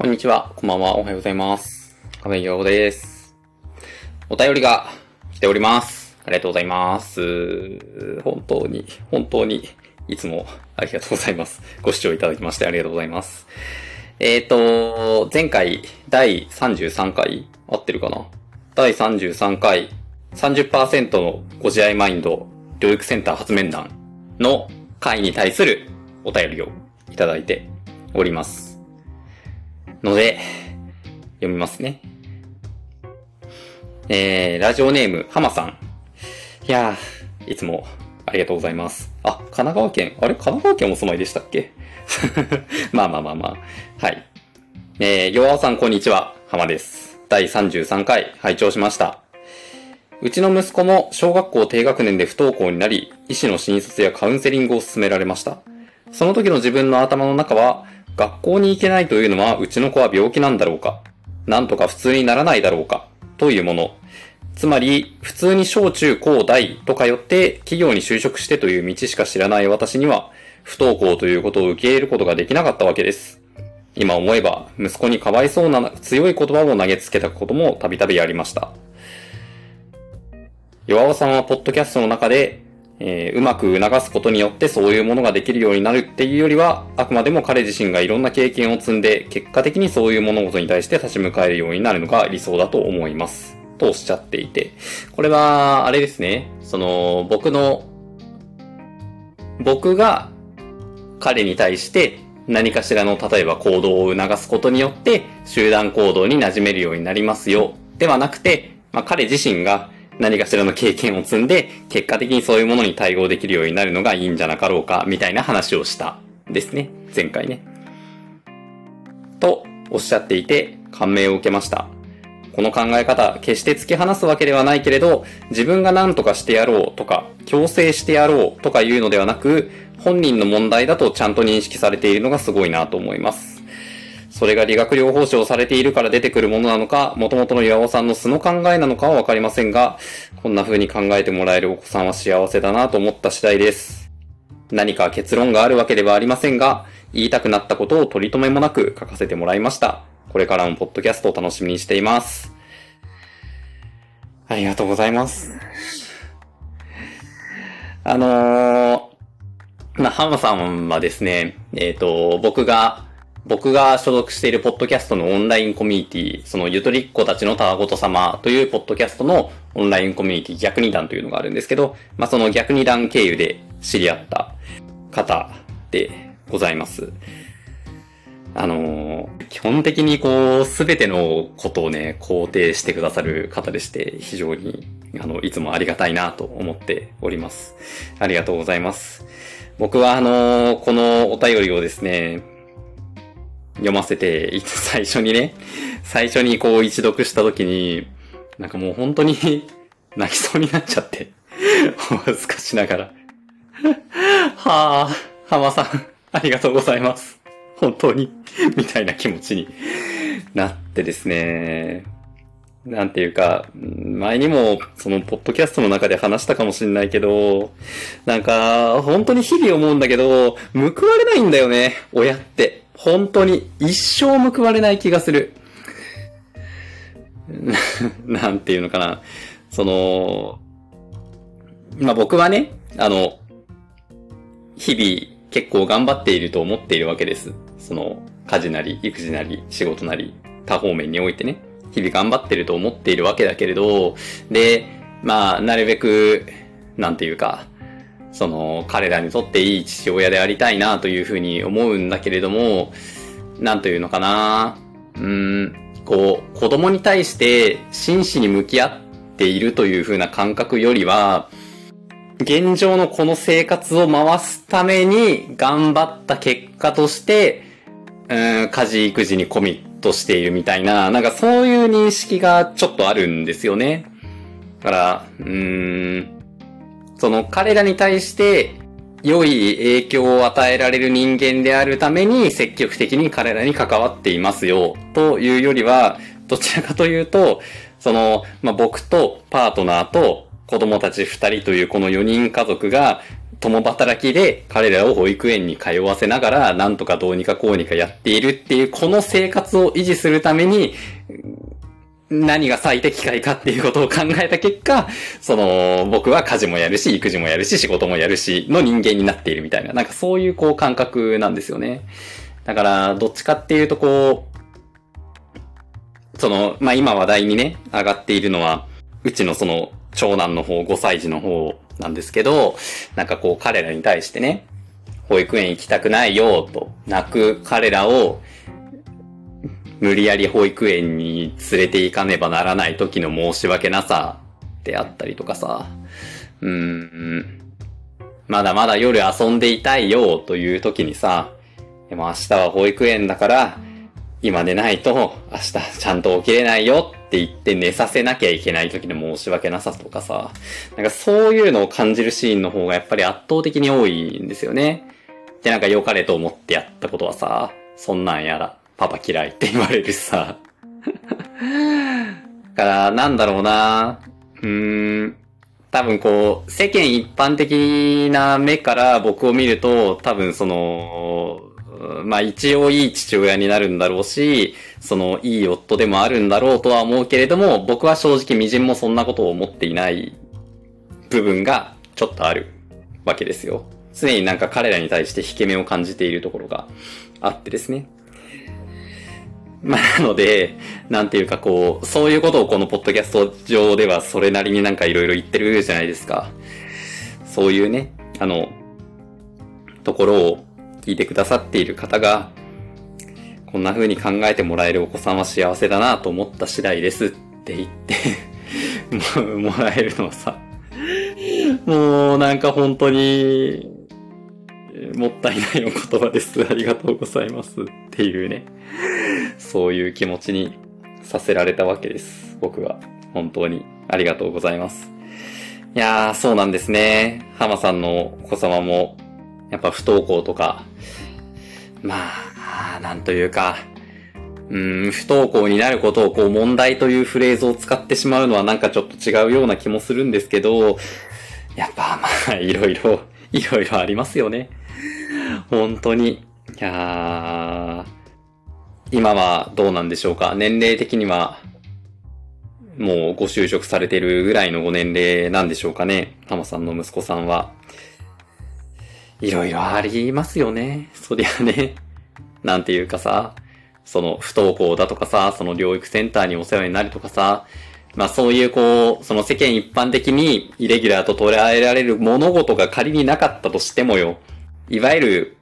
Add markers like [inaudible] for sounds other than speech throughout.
こんにちは、こんばんは、おはようございます。亀井陽です。お便りが来ております。ありがとうございます。本当に、本当に、いつもありがとうございます。ご視聴いただきましてありがとうございます。えっ、ー、と、前回、第33回、合ってるかな？第33回、30%のご自愛マインド、療育センター発面談の回に対するお便りをいただいております。ので、読みますね。えー、ラジオネーム、浜さん。いやー、いつもありがとうございます。あ、神奈川県、あれ神奈川県お住まいでしたっけ？[laughs] まあまあまあまあ。はい。えー、弱尾さんこんにちは。浜です。第33回拝聴しました。うちの息子も小学校低学年で不登校になり、医師の診察やカウンセリングを勧められました。その時の自分の頭の中は、学校に行けないというのはうちの子は病気なんだろうか？なんとか普通にならないだろうか？というもの。つまり、普通に小中高大と通って企業に就職してという道しか知らない私には、不登校ということを受け入れることができなかったわけです。今思えば、息子にかわいそうな強い言葉を投げつけたこともたびたびありました。弱尾さんはポッドキャストの中で、えー、うまく促すことによってそういうものができるようになるっていうよりは、あくまでも彼自身がいろんな経験を積んで、結果的にそういう物事に対して立ち向かえるようになるのが理想だと思います。とおっしゃっていて。これは、あれですね。その、僕の、僕が彼に対して何かしらの例えば行動を促すことによって集団行動に馴染めるようになりますよ。ではなくて、まあ、彼自身が何かしらの経験を積んで、結果的にそういうものに対応できるようになるのがいいんじゃなかろうか、みたいな話をしたですね。前回ね。と、おっしゃっていて、感銘を受けました。この考え方、決して突き放すわけではないけれど、自分が何とかしてやろうとか、強制してやろうとかいうのではなく、本人の問題だとちゃんと認識されているのがすごいなと思います。それが理学療法士をされているから出てくるものなのか、元々の岩尾さんの素の考えなのかはわかりませんが、こんな風に考えてもらえるお子さんは幸せだなと思った次第です。何か結論があるわけではありませんが、言いたくなったことを取り留めもなく書かせてもらいました。これからもポッドキャストを楽しみにしています。ありがとうございます。あのー、まあ、浜さんはですね、えっ、ー、と、僕が、僕が所属しているポッドキャストのオンラインコミュニティ、そのゆとりっ子たちのたわごと様というポッドキャストのオンラインコミュニティ逆二段というのがあるんですけど、まあ、その逆二段経由で知り合った方でございます。あのー、基本的にこう、すべてのことをね、肯定してくださる方でして、非常に、あの、いつもありがたいなと思っております。ありがとうございます。僕はあのー、このお便りをですね、読ませて、最初にね、[laughs] 最初にこう一読した時に、なんかもう本当に [laughs] 泣きそうになっちゃって、お恥ずかしながら。はあ、浜さん、ありがとうございます。本当に、みたいな気持ちになってですね。なんていうか、前にもそのポッドキャストの中で話したかもしれないけど、なんか、本当に日々思うんだけど、報われないんだよね、親って。本当に一生報われない気がする。[laughs] なんていうのかな。その、まあ、僕はね、あの、日々結構頑張っていると思っているわけです。その、家事なり、育児なり、仕事なり、多方面においてね。日々頑張ってると思っているわけだけれど、で、まあ、なるべく、なんていうか、その、彼らにとっていい父親でありたいなというふうに思うんだけれども、なんというのかな。うん、こう、子供に対して真摯に向き合っているというふうな感覚よりは、現状のこの生活を回すために頑張った結果として、うん、家事育児にコミットしているみたいな、なんかそういう認識がちょっとあるんですよね。だから、うーん、その彼らに対して良い影響を与えられる人間であるために積極的に彼らに関わっていますよというよりは、どちらかというと、その、まあ、僕とパートナーと子供たち二人というこの四人家族が共働きで彼らを保育園に通わせながら、なんとかどうにかこうにかやっているっていう、この生活を維持するために、何が最適解かっていうことを考えた結果、その、僕は家事もやるし、育児もやるし、仕事もやるし、の人間になっているみたいな、なんかそういうこう感覚なんですよね。だから、どっちかっていうとこう、その、まあ、今話題にね、上がっているのは、うちのその、長男の方、5歳児の方なんですけど、なんかこう彼らに対してね、保育園行きたくないよ、と泣く彼らを、無理やり保育園に連れて行かねばならない時の申し訳なさであったりとかさ、うーん、まだまだ夜遊んでいたいよという時にさ、でも明日は保育園だから、今寝ないと明日ちゃんと起きれないよって言って寝させなきゃいけない時の申し訳なさとかさ、なんかそういうのを感じるシーンの方がやっぱり圧倒的に多いんですよね。で、なんか良かれと思ってやったことはさ、そんなんやら、パパ嫌いって言われるしさ。から、なんだろうなうーん、多分こう、世間一般的な目から僕を見ると、多分その、まあ一応いい父親になるんだろうし、そのいい夫でもあるんだろうとは思うけれども、僕は正直微塵もそんなことを思っていない部分がちょっとあるわけですよ。常になんか彼らに対して引け目を感じているところがあってですね。まあ、なので、なんていうかこう、そういうことをこのポッドキャスト上ではそれなりになんかいろいろ言ってるじゃないですか。そういうね、あの、ところを聞いてくださっている方が、こんな風に考えてもらえるお子さんは幸せだなと思った次第ですって言って [laughs] も、らえるのはさ、もうなんか本当に、もったいないお言葉です。ありがとうございます。っていうね。そういう気持ちにさせられたわけです。僕は。本当に。ありがとうございます。いやー、そうなんですね。浜さんのお子様も、やっぱ不登校とか、まあ、なんというか、うん、不登校になることをこう問題というフレーズを使ってしまうのはなんかちょっと違うような気もするんですけど、やっぱまあ、いろいろ、いろいろありますよね。本当に。いやー、今はどうなんでしょうか？年齢的には、もうご就職されてるぐらいのご年齢なんでしょうかね？浜さんの息子さんは。いろいろありますよね。そりゃね。なんていうかさ、その不登校だとかさ、その療育センターにお世話になるとかさ、まあそういうこう、その世間一般的にイレギュラーと捉えられる物事が仮になかったとしてもよ、いわゆる、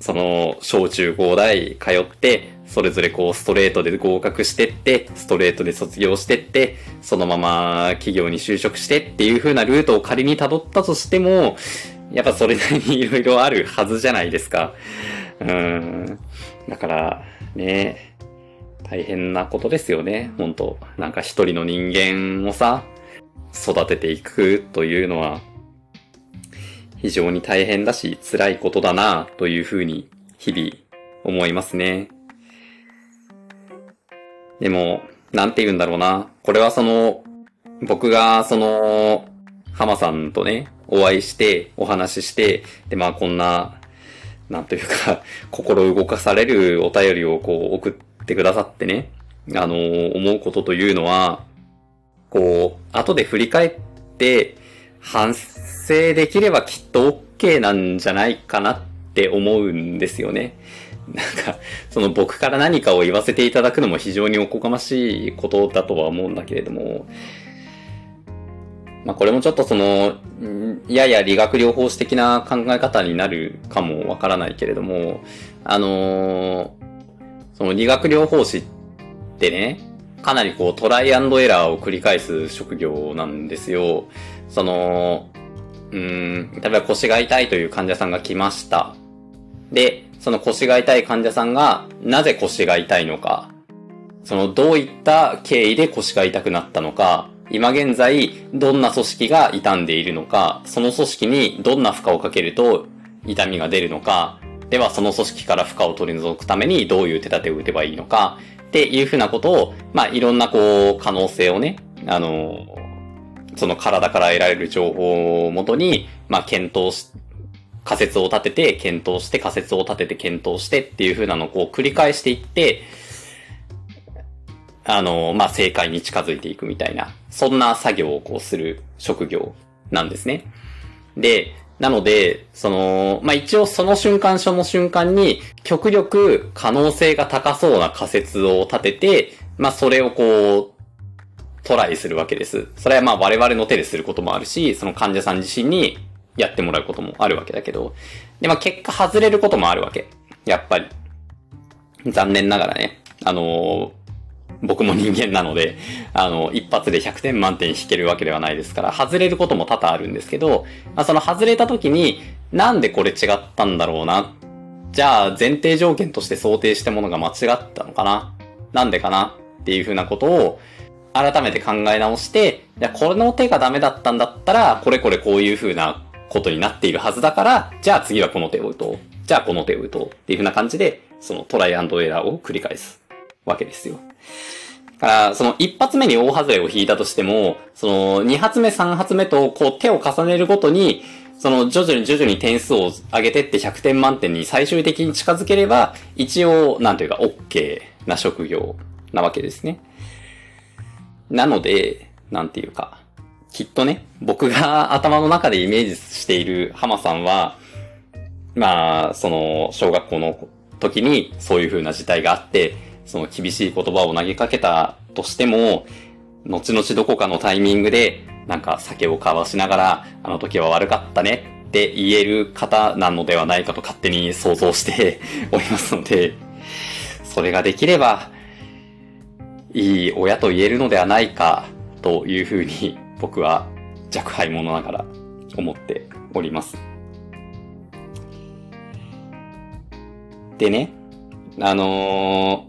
その、小中高大通って、それぞれこうストレートで合格してって、ストレートで卒業してって、そのまま企業に就職してっていう風なルートを仮に辿ったとしても、やっぱそれなりに色々あるはずじゃないですか。うん。だから、ね、大変なことですよね。本当なんか一人の人間をさ、育てていくというのは、非常に大変だし、辛いことだな、というふうに、日々、思いますね。でも、なんて言うんだろうな。これはその、僕がその、浜さんとね、お会いして、お話しして、で、まあこんな、なんというか、心動かされるお便りをこう送ってくださってね、あの思うことというのは、こう、後で振り返って、反省できればきっと OK なんじゃないかなって思うんですよね。なんか、その僕から何かを言わせていただくのも非常におこがましいことだとは思うんだけれども、まあこれもちょっとその、やや理学療法士的な考え方になるかもわからないけれども、あの、その理学療法士ってね、かなりこうトライアンドエラーを繰り返す職業なんですよ。その、うん、例えば腰が痛いという患者さんが来ました。で、その腰が痛い患者さんがなぜ腰が痛いのか、そのどういった経緯で腰が痛くなったのか、今現在どんな組織が傷んでいるのか、その組織にどんな負荷をかけると痛みが出るのか、ではその組織から負荷を取り除くためにどういう手立てを打てばいいのか、っていうふうなことを、まあいろんなこう可能性をね、あの、その体から得られる情報をもとに、まあ検討し仮説を立てて検討して仮説を立てて検討してっていう風なのをこう繰り返していって、あの、まあ、正解に近づいていくみたいな、そんな作業をこうする職業なんですね。で、なので、その、まあ、一応その瞬間その瞬間に、極力可能性が高そうな仮説を立てて、まあ、それをこう、トライするわけです。それはまあ我々の手ですることもあるし、その患者さん自身にやってもらうこともあるわけだけど、で、まあ結果外れることもあるわけ。やっぱり。残念ながらね。あのー僕も人間なので、あの、一発で100点満点引けるわけではないですから、外れることも多々あるんですけど、まあ、その外れた時に、なんでこれ違ったんだろうな？じゃあ、前提条件として想定したものが間違ったのかな？なんでかな？っていうふうなことを、改めて考え直して、じゃあ、この手がダメだったんだったら、これこれこういうふうなことになっているはずだから、じゃあ次はこの手を打とう。じゃあこの手を打とう。っていうふうな感じで、そのトライアンドエラーを繰り返すわけですよ。だから、その一発目に大外れを引いたとしても、その二発目三発目とこう手を重ねるごとに、その徐々に徐々に点数を上げてって100点満点に最終的に近づければ、一応、なんというか OK な職業なわけですね。なので、なんていうか、きっとね、僕が頭の中でイメージしている浜さんは、まあ、その、小学校の時にそういう風な事態があって、その厳しい言葉を投げかけたとしても、後々どこかのタイミングで、なんか酒を交わしながら、あの時は悪かったねって言える方なのではないかと勝手に想像して [laughs] おりますので、それができれば、いい親と言えるのではないか、というふうに僕は若輩者ながら思っております。でね、あの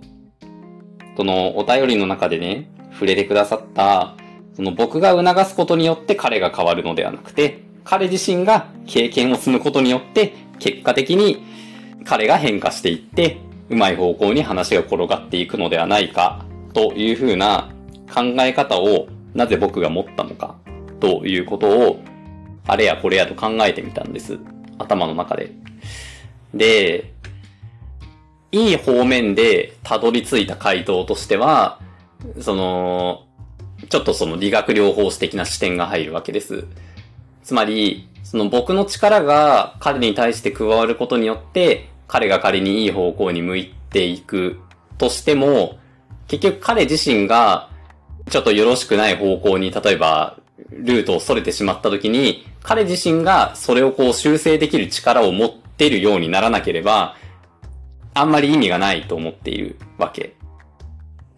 そのお便りの中でね、触れてくださった、その僕が促すことによって彼が変わるのではなくて、彼自身が経験を積むことによって、結果的に彼が変化していって、うまい方向に話が転がっていくのではないか、というふうな考え方をなぜ僕が持ったのか、ということを、あれやこれやと考えてみたんです。頭の中で。で、いい方面でたどり着いた回答としては、その、ちょっとその理学療法士的な視点が入るわけです。つまり、その僕の力が彼に対して加わることによって、彼が仮にいい方向に向いていくとしても、結局彼自身がちょっとよろしくない方向に、例えば、ルートを逸れてしまった時に、彼自身がそれをこう修正できる力を持っているようにならなければ、あんまり意味がないと思っているわけ。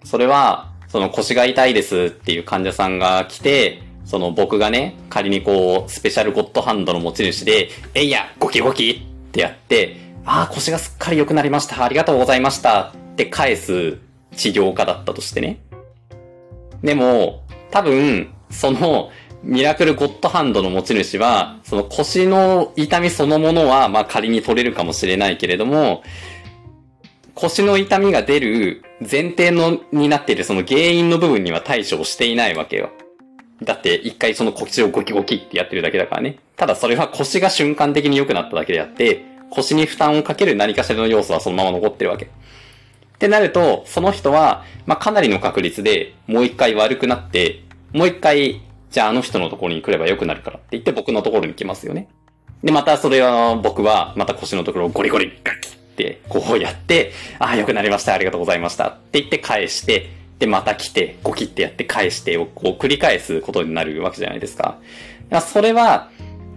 それは、その腰が痛いですっていう患者さんが来て、その僕がね、仮にこう、スペシャルゴッドハンドの持ち主で、えいや、ゴキゴキってやって、ああ、腰がすっかり良くなりました。ありがとうございました。って返す治療家だったとしてね。でも、多分、その、ミラクルゴッドハンドの持ち主は、その腰の痛みそのものは、まあ仮に取れるかもしれないけれども、腰の痛みが出る前提の、になっているその原因の部分には対処をしていないわけよ。だって一回その腰をゴキゴキってやってるだけだからね。ただそれは腰が瞬間的に良くなっただけであって、腰に負担をかける何かしらの要素はそのまま残ってるわけ。ってなると、その人は、まあ、かなりの確率でもう一回悪くなって、もう一回、じゃああの人のところに来れば良くなるからって言って僕のところに来ますよね。で、またそれは僕は、また腰のところをゴリゴリガキって、こうやって、ああ、良くなりました、ありがとうございましたって言って返して、で、また来て、ゴキってやって返してをこう繰り返すことになるわけじゃないですか。それは、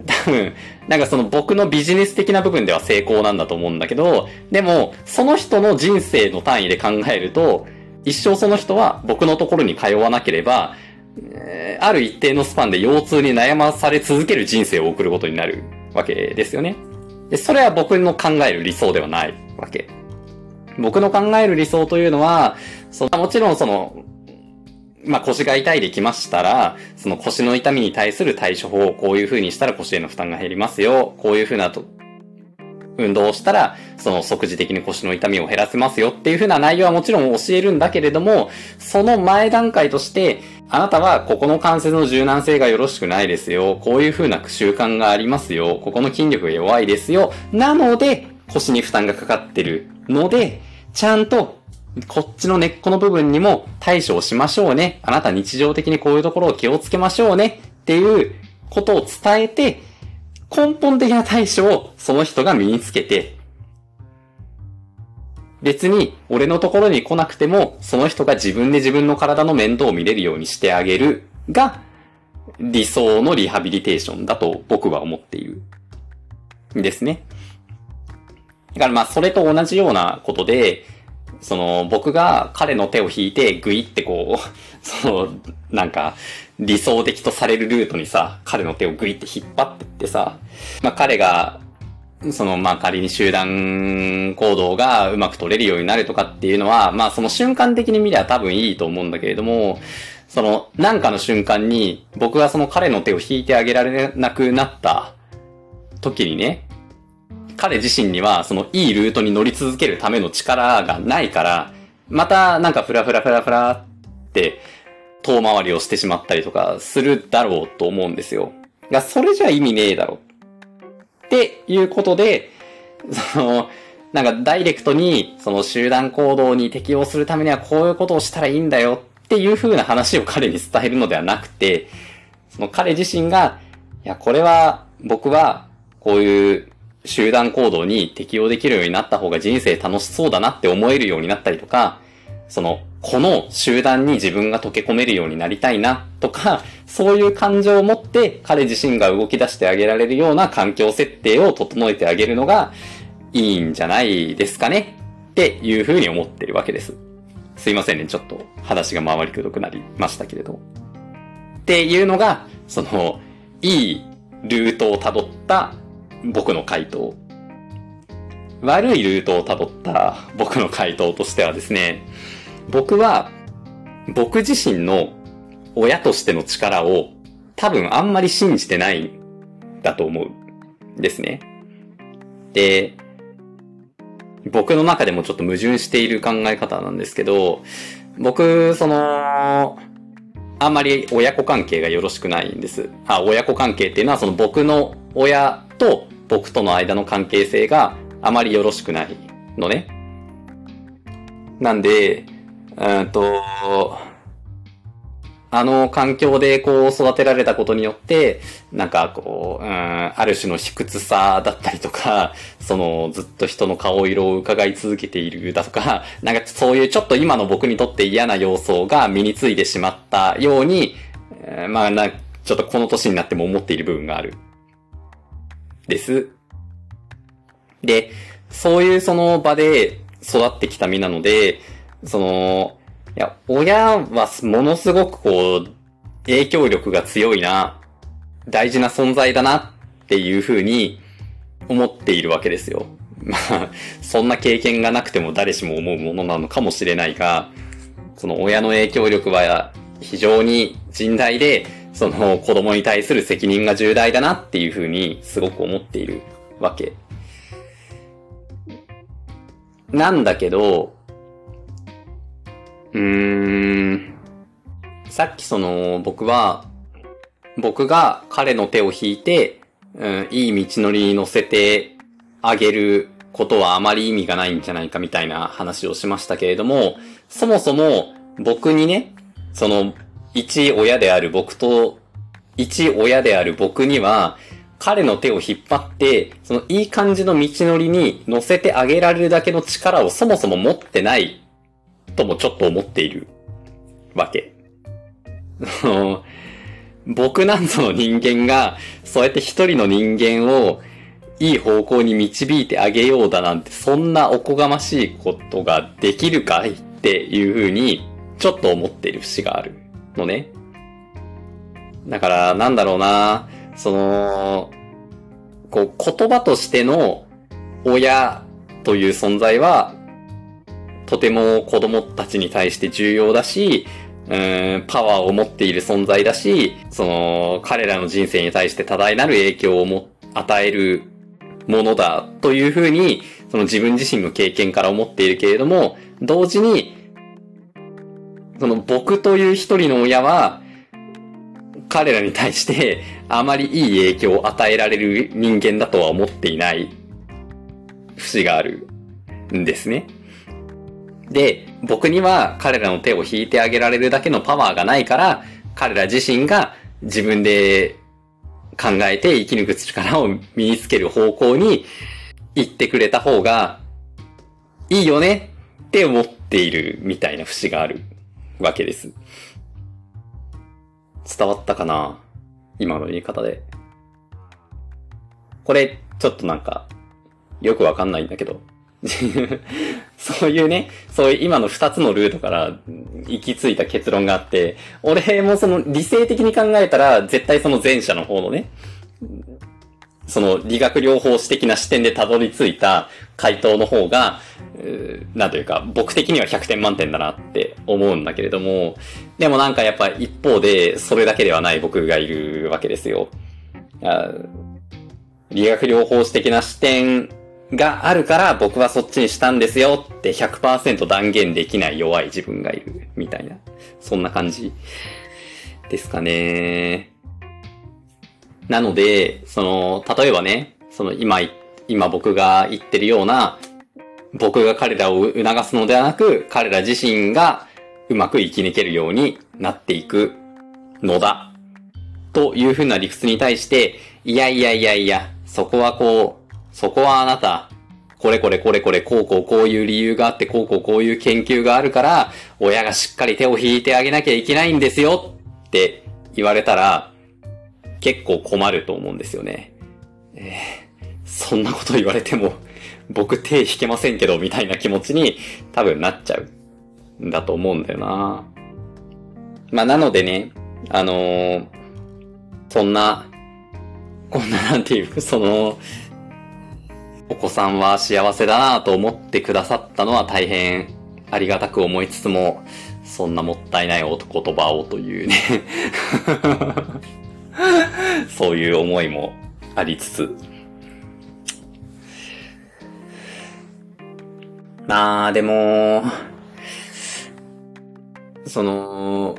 多分、なんかその僕のビジネス的な部分では成功なんだと思うんだけど、でも、その人の人生の単位で考えると、一生その人は僕のところに通わなければえ、ある一定のスパンで腰痛に悩まされ続ける人生を送ることになるわけですよね。で、それは僕の考える理想ではないわけ。僕の考える理想というのは、そのもちろんその、まあ、腰が痛いできましたら、その腰の痛みに対する対処法をこういう風にしたら腰への負担が減りますよ。こういう風なと、運動をしたら、その即時的に腰の痛みを減らせますよっていう風な内容はもちろん教えるんだけれども、その前段階として、あなたはここの関節の柔軟性がよろしくないですよ。こういう風な習慣がありますよ。ここの筋力が弱いですよ。なので、腰に負担がかかってるので、ちゃんとこっちの根っこの部分にも対処をしましょうね。あなた日常的にこういうところを気をつけましょうね。っていうことを伝えて、根本的な対処をその人が身につけて、別に俺のところに来なくても、その人が自分で自分の体の面倒を見れるようにしてあげるが、理想のリハビリテーションだと僕は思っている。ですね。だからまあそれと同じようなことで、その僕が彼の手を引いてグイってこう、[laughs] そのなんか理想的とされるルートにさ、彼の手をグイって引っ張ってってさ、まあ彼がその、まあ、仮に集団行動がうまく取れるようになるとかっていうのは、まあ、その瞬間的に見れば多分いいと思うんだけれども、その、なんかの瞬間に、僕がその彼の手を引いてあげられなくなった時にね、彼自身には、その、いいルートに乗り続けるための力がないから、また、なんかフラフラフラフラって、遠回りをしてしまったりとかするだろうと思うんですよ。が、それじゃ意味ねえだろっていうことで、その、なんかダイレクトにその集団行動に適応するためにはこういうことをしたらいいんだよっていう風な話を彼に伝えるのではなくて、その彼自身が、いや、これは僕はこういう集団行動に適応できるようになった方が人生楽しそうだなって思えるようになったりとか、その、この集団に自分が溶け込めるようになりたいなとか、[laughs] そういう感情を持って彼自身が動き出してあげられるような環境設定を整えてあげるのがいいんじゃないですかねっていうふうに思ってるわけです。すいませんね、ちょっと話が回りくどくなりましたけれど。っていうのが、その、いいルートをたどった僕の回答。悪いルートをたどった僕の回答としてはですね、僕は、僕自身の親としての力を多分あんまり信じてないんだと思うん。ですね。で、僕の中でもちょっと矛盾している考え方なんですけど、僕、その、あんまり親子関係がよろしくないんです。あ、親子関係っていうのはその僕の親と僕との間の関係性があまりよろしくないのね。なんで、うんと、あの環境でこう育てられたことによって、なんかこう、うん、ある種の卑屈さだったりとか、そのずっと人の顔色を伺い続けているだとか、なんかそういうちょっと今の僕にとって嫌な要素が身についてしまったように、まあな、ちょっとこの年になっても思っている部分がある。です。で、そういうその場で育ってきた身なので、その、いや、親はものすごくこう、影響力が強いな、大事な存在だなっていうふうに思っているわけですよ。[laughs] まあ、そんな経験がなくても誰しも思うものなのかもしれないが、その親の影響力は非常に甚大で、その子供に対する責任が重大だなっていうふうにすごく思っているわけ。なんだけど、うーん。さっきその、僕は、僕が彼の手を引いて、うん、いい道のりに乗せてあげることはあまり意味がないんじゃないかみたいな話をしましたけれども、そもそも僕にね、その、一親である僕と、一親である僕には、彼の手を引っ張って、そのいい感じの道のりに乗せてあげられるだけの力をそもそも持ってないともちょっと思っているわけ。[laughs] 僕なんぞの人間が、そうやって一人の人間をいい方向に導いてあげようだなんて、そんなおこがましいことができるかいっていうふうに、ちょっと思っている節があるのね。だから、なんだろうな、その、こう、言葉としての親という存在は、とても子供たちに対して重要だし、うーん、パワーを持っている存在だし、その、彼らの人生に対して多大なる影響をも、与えるものだというふうに、その自分自身の経験から思っているけれども、同時に、その僕という一人の親は、彼らに対してあまりいい影響を与えられる人間だとは思っていない節があるんですね。で、僕には彼らの手を引いてあげられるだけのパワーがないから、彼ら自身が自分で考えて生き抜く力を身につける方向に行ってくれた方がいいよねって思っているみたいな節があるわけです。伝わったかな？今の言い方で。これ、ちょっとなんか、よくわかんないんだけど。[laughs] そういうね、そういう今の二つのルートから行き着いた結論があって、俺もその理性的に考えたら絶対その前者の方のね、その理学療法士的な視点でたどり着いた回答の方が、なんというか、僕的には100点満点だなって思うんだけれども、でもなんかやっぱ一方でそれだけではない僕がいるわけですよ。理学療法士的な視点があるから僕はそっちにしたんですよって100%断言できない弱い自分がいるみたいな、そんな感じですかね。なので、その、例えばね、その今、今僕が言ってるような、僕が彼らを促すのではなく、彼ら自身がうまく生き抜けるようになっていくのだ。というふうな理屈に対して、いやいやいやいや、そこはこう、そこはあなた、これこれこれこれ、こうこうこういう理由があって、こうこうこういう研究があるから、親がしっかり手を引いてあげなきゃいけないんですよって言われたら、結構困ると思うんですよね。えー、そんなこと言われても、僕手引けませんけど、みたいな気持ちに多分なっちゃうんだと思うんだよな。まあ、なのでね、あのー、そんな、こんななんていう、その、お子さんは幸せだなと思ってくださったのは大変ありがたく思いつつも、そんなもったいないお言葉をというねそういう思いもありつつ。まあ、でも、その、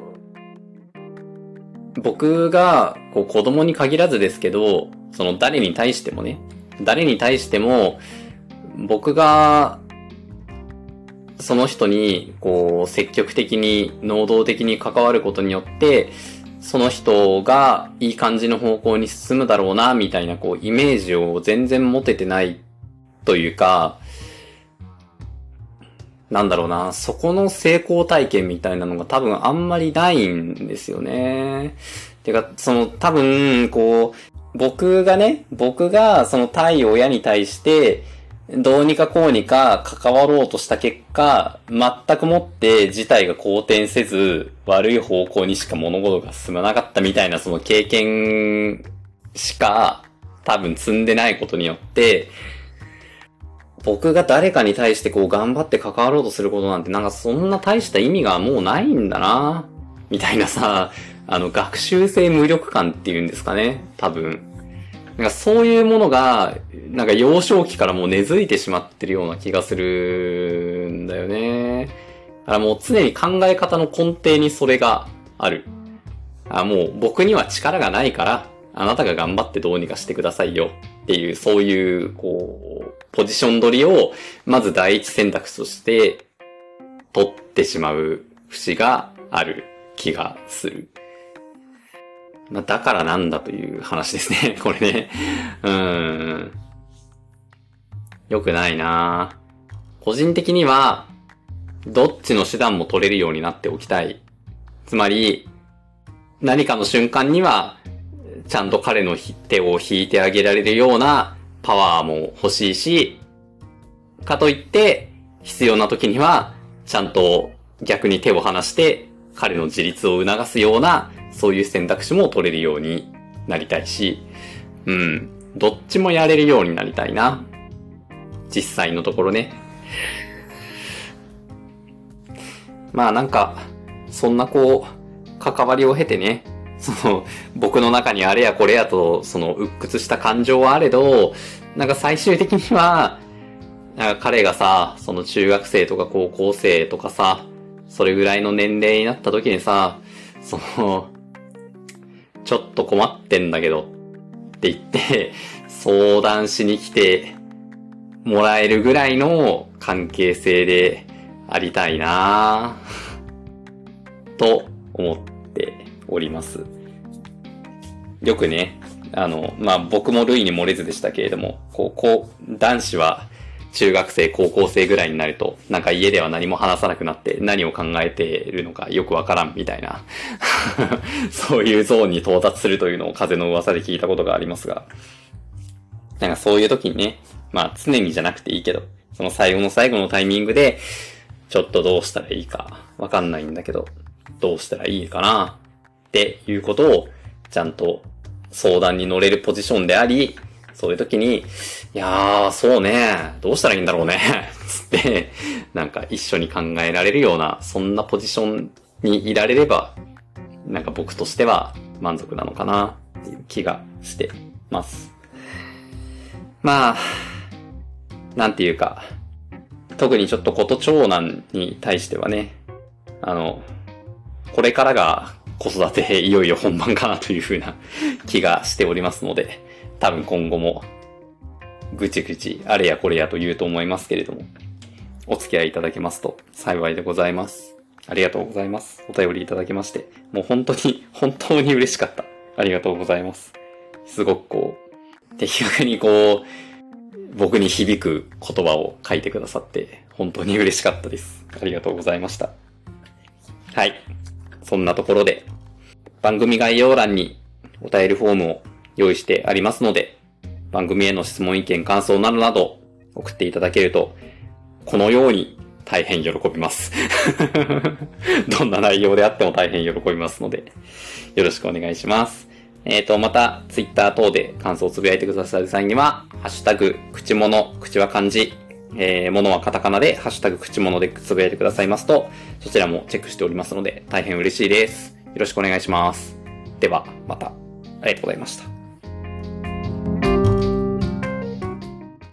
僕がこう子供に限らずですけど、その誰に対してもね、誰に対しても、僕が、その人に、こう、積極的に、能動的に関わることによって、その人がいい感じの方向に進むだろうな、みたいな、こう、イメージを全然持ててないというか、なんだろうな、そこの成功体験みたいなのが多分あんまりないんですよね。てか、その多分、こう、僕がね、僕がその対親に対して、どうにかこうにか関わろうとした結果、全くもって事態が好転せず、悪い方向にしか物事が進まなかったみたいなその経験しか多分積んでないことによって、僕が誰かに対してこう頑張って関わろうとすることなんてなんかそんな大した意味がもうないんだな、みたいなさ、あの、学習性無力感っていうんですかね、多分。なんかそういうものが、なんか幼少期からもう根付いてしまってるような気がするんだよね。だからもう常に考え方の根底にそれがある。あもう僕には力がないから、あなたが頑張ってどうにかしてくださいよっていう、そういう、こう、ポジション取りを、まず第一選択肢として、取ってしまう節がある気がする。まあ、だからなんだという話ですね。[laughs] これね。うん。よくないな個人的には、どっちの手段も取れるようになっておきたい。つまり、何かの瞬間には、ちゃんと彼の手を引いてあげられるようなパワーも欲しいし、かといって、必要な時には、ちゃんと逆に手を離して、彼の自立を促すようなそういう選択肢も取れるようになりたいし、うん、どっちもやれるようになりたいな。実際のところね。まあなんか、そんなこう、関わりを経てね、その、僕の中にあれやこれやと、その、鬱屈した感情はあれど、なんか最終的には、なんか彼がさ、その中学生とか高校生とかさ、それぐらいの年齢になった時にさ、その、ちょっと困ってんだけどって言って、相談しに来てもらえるぐらいの関係性でありたいなぁ [laughs] と思っております。よくね、あの、まあ、僕も類に漏れずでしたけれども、こう、こう、男子は中学生、高校生ぐらいになると、なんか家では何も話さなくなって何を考えているのかよくわからんみたいな、[laughs] そういうゾーンに到達するというのを風の噂で聞いたことがありますが、なんかそういう時にね、まあ常にじゃなくていいけど、その最後の最後のタイミングで、ちょっとどうしたらいいかわかんないんだけど、どうしたらいいかなっていうことをちゃんと相談に乗れるポジションであり、そういう時に、いやー、そうね、どうしたらいいんだろうね、[laughs] つって、なんか一緒に考えられるような、そんなポジションにいられれば、なんか僕としては満足なのかな、っていう気がしてます。まあ、なんていうか、特にちょっとこと長男に対してはね、あの、これからが子育ていよいよ本番かなというふうな気がしておりますので、多分今後もぐちぐちあれやこれやと言うと思いますけれども、お付き合いいただけますと幸いでございます。ありがとうございます。お便りいただきまして、もう本当に、[laughs] 本当に嬉しかった。ありがとうございます。すごくこう、的確にこう、僕に響く言葉を書いてくださって、本当に嬉しかったです。ありがとうございました。はい。そんなところで、番組概要欄にお便りフォームを用意してありますので、番組への質問、意見、感想などなど送っていただけると、このように大変喜びます。[laughs] どんな内容であっても大変喜びますので、よろしくお願いします。えっ、と、また、ツイッター等で感想をつぶやいてくださる際には、ハッシュタグ、口物、口は漢字、えー、物はカタカナで、ハッシュタグ、口物でつぶやいてくださいますと、そちらもチェックしておりますので、大変嬉しいです。よろしくお願いします。では、また、ありがとうございました。